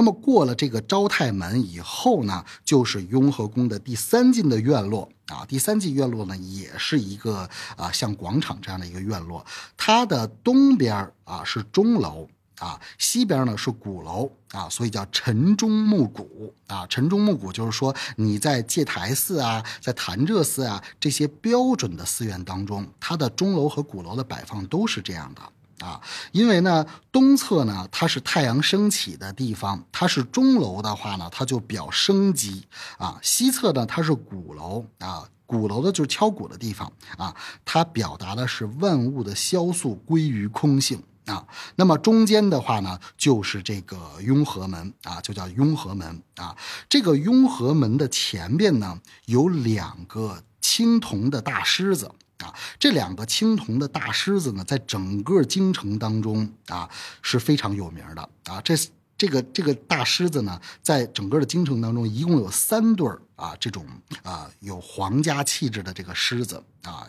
那么过了这个昭泰门以后呢，就是雍和宫的第三进的院落啊。第三进院落呢，也是一个啊像广场这样的一个院落。它的东边啊是钟楼啊，西边呢是鼓楼啊，所以叫晨钟暮鼓啊。晨钟暮鼓就是说你在戒台寺啊，在潭柘寺啊这些标准的寺院当中，它的钟楼和鼓楼的摆放都是这样的。啊，因为呢，东侧呢它是太阳升起的地方，它是钟楼的话呢，它就表生机啊。西侧呢它是鼓楼啊，鼓楼的就是敲鼓的地方啊，它表达的是万物的消速归于空性啊。那么中间的话呢，就是这个雍和门啊，就叫雍和门啊。这个雍和门的前边呢有两个青铜的大狮子。啊，这两个青铜的大狮子呢，在整个京城当中啊是非常有名的啊。这这个这个大狮子呢，在整个的京城当中，一共有三对儿啊，这种啊有皇家气质的这个狮子啊，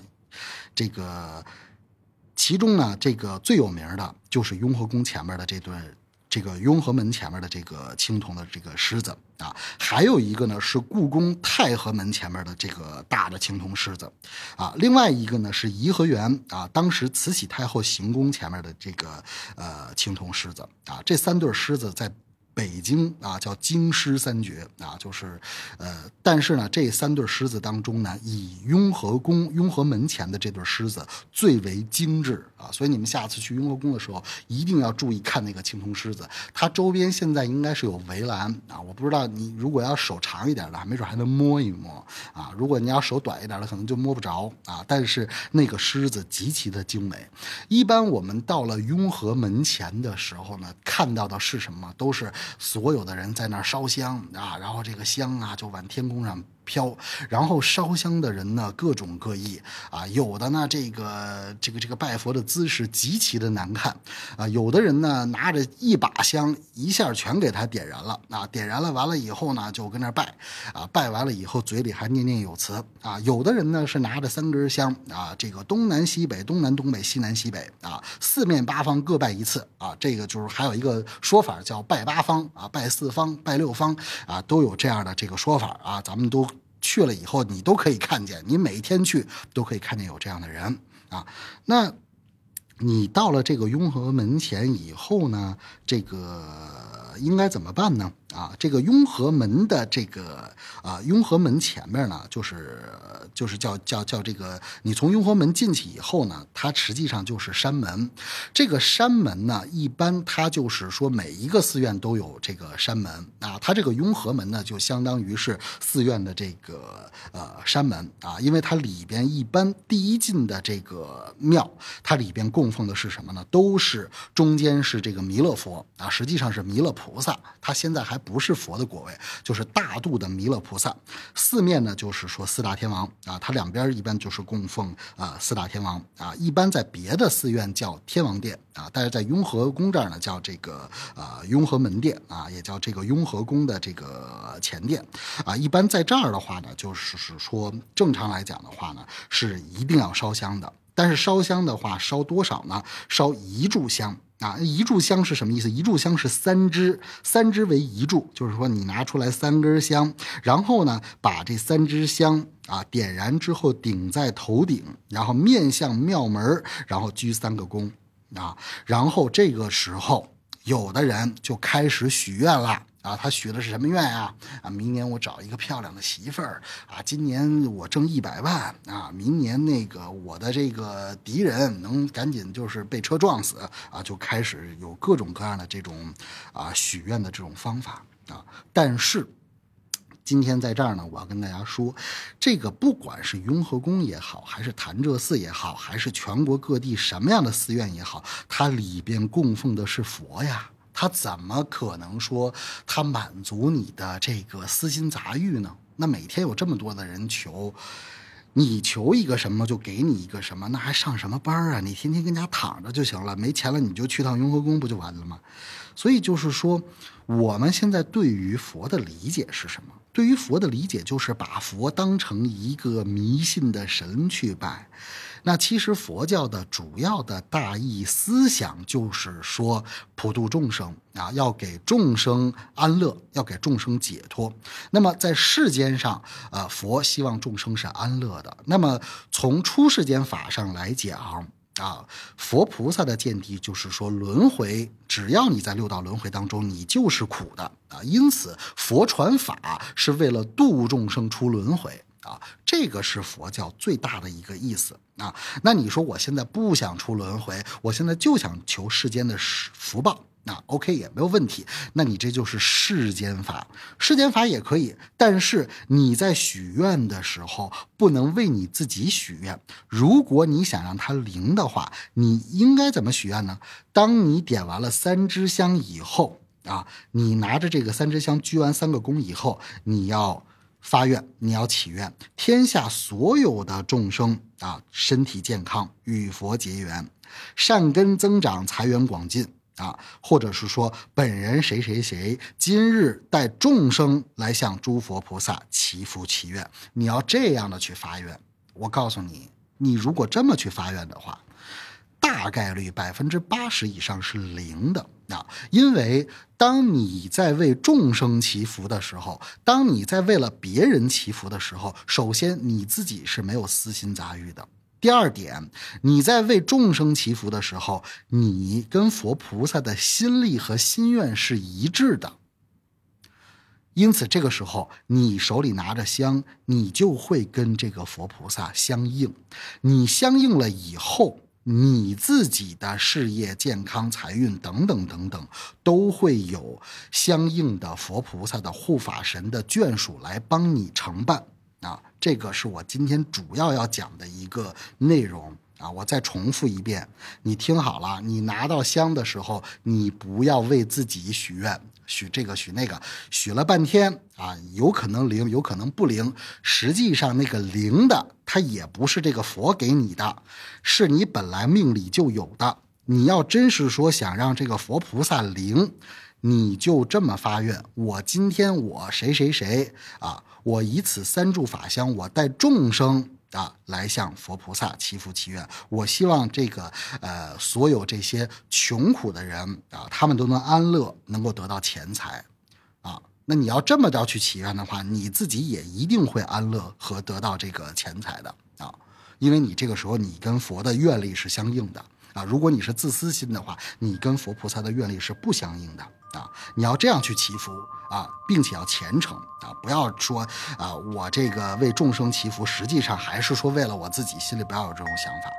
这个其中呢，这个最有名的就是雍和宫前面的这对。这个雍和门前面的这个青铜的这个狮子啊，还有一个呢是故宫太和门前面的这个大的青铜狮子，啊，另外一个呢是颐和园啊，当时慈禧太后行宫前面的这个呃青铜狮子啊，这三对狮子在。北京啊，叫京狮三绝啊，就是，呃，但是呢，这三对狮子当中呢，以雍和宫雍和门前的这对狮子最为精致啊，所以你们下次去雍和宫的时候，一定要注意看那个青铜狮子，它周边现在应该是有围栏啊，我不知道你如果要手长一点的，没准还能摸一摸啊，如果你要手短一点的，可能就摸不着啊，但是那个狮子极其的精美。一般我们到了雍和门前的时候呢，看到的是什么？都是。所有的人在那儿烧香啊，然后这个香啊就往天空上。飘，然后烧香的人呢各种各异。啊，有的呢这个这个这个拜佛的姿势极其的难看。啊，有的人呢拿着一把香一下全给他点燃了。啊，点燃了完了以后呢就跟那拜。啊，拜完了以后嘴里还念念有词。啊，有的人呢是拿着三根香。啊，这个东南西北东南东北西南西北。啊，四面八方各拜一次。啊，这个就是还有一个说法叫拜八方。啊，拜四方拜六方。啊，都有这样的这个说法啊，咱们都。去了以后，你都可以看见，你每一天去都可以看见有这样的人啊。那，你到了这个雍和门前以后呢，这个应该怎么办呢？啊，这个雍和门的这个啊，雍和门前面呢，就是就是叫叫叫这个，你从雍和门进去以后呢，它实际上就是山门。这个山门呢，一般它就是说每一个寺院都有这个山门啊。它这个雍和门呢，就相当于是寺院的这个呃山门啊，因为它里边一般第一进的这个庙，它里边供奉的是什么呢？都是中间是这个弥勒佛啊，实际上是弥勒菩萨，他现在还。不是佛的果位，就是大度的弥勒菩萨。四面呢，就是说四大天王啊，它两边一般就是供奉啊四大天王啊。一般在别的寺院叫天王殿啊，但是在雍和宫这儿呢叫这个啊雍和门殿啊，也叫这个雍和宫的这个前殿啊。一般在这儿的话呢，就是是说正常来讲的话呢，是一定要烧香的。但是烧香的话，烧多少呢？烧一炷香。啊，一炷香是什么意思？一炷香是三支，三支为一炷，就是说你拿出来三根香，然后呢，把这三支香啊点燃之后顶在头顶，然后面向庙门，然后鞠三个躬啊，然后这个时候，有的人就开始许愿了。啊，他许的是什么愿呀？啊，明年我找一个漂亮的媳妇儿啊，今年我挣一百万啊，明年那个我的这个敌人能赶紧就是被车撞死啊，就开始有各种各样的这种啊许愿的这种方法啊。但是今天在这儿呢，我要跟大家说，这个不管是雍和宫也好，还是潭柘寺也好，还是全国各地什么样的寺院也好，它里边供奉的是佛呀。他怎么可能说他满足你的这个私心杂欲呢？那每天有这么多的人求，你求一个什么就给你一个什么，那还上什么班啊？你天天跟家躺着就行了，没钱了你就去趟雍和宫不就完了吗？所以就是说，我们现在对于佛的理解是什么？对于佛的理解就是把佛当成一个迷信的神去拜。那其实佛教的主要的大义思想就是说普度众生啊，要给众生安乐，要给众生解脱。那么在世间上，呃，佛希望众生是安乐的。那么从出世间法上来讲。啊，佛菩萨的见地就是说，轮回，只要你在六道轮回当中，你就是苦的啊。因此，佛传法是为了度众生出轮回啊，这个是佛教最大的一个意思啊。那你说，我现在不想出轮回，我现在就想求世间的福报。那 OK 也没有问题，那你这就是世间法，世间法也可以，但是你在许愿的时候不能为你自己许愿。如果你想让它灵的话，你应该怎么许愿呢？当你点完了三支香以后啊，你拿着这个三支香鞠完三个躬以后，你要发愿，你要祈愿，天下所有的众生啊，身体健康，与佛结缘，善根增长，财源广进。啊，或者是说本人谁谁谁今日带众生来向诸佛菩萨祈福祈愿，你要这样的去发愿。我告诉你，你如果这么去发愿的话，大概率百分之八十以上是零的啊！因为当你在为众生祈福的时候，当你在为了别人祈福的时候，首先你自己是没有私心杂欲的。第二点，你在为众生祈福的时候，你跟佛菩萨的心力和心愿是一致的。因此，这个时候你手里拿着香，你就会跟这个佛菩萨相应。你相应了以后，你自己的事业、健康、财运等等等等，都会有相应的佛菩萨的护法神的眷属来帮你承办。啊，这个是我今天主要要讲的一个内容啊！我再重复一遍，你听好了，你拿到香的时候，你不要为自己许愿，许这个许那个，许了半天啊，有可能灵，有可能不灵。实际上那个灵的，它也不是这个佛给你的，是你本来命里就有的。你要真是说想让这个佛菩萨灵。你就这么发愿，我今天我谁谁谁啊，我以此三炷法香，我带众生啊来向佛菩萨祈福祈愿。我希望这个呃所有这些穷苦的人啊，他们都能安乐，能够得到钱财啊。那你要这么着去祈愿的话，你自己也一定会安乐和得到这个钱财的啊，因为你这个时候你跟佛的愿力是相应的啊。如果你是自私心的话，你跟佛菩萨的愿力是不相应的。啊，你要这样去祈福啊，并且要虔诚啊，不要说啊，我这个为众生祈福，实际上还是说为了我自己，心里不要有这种想法。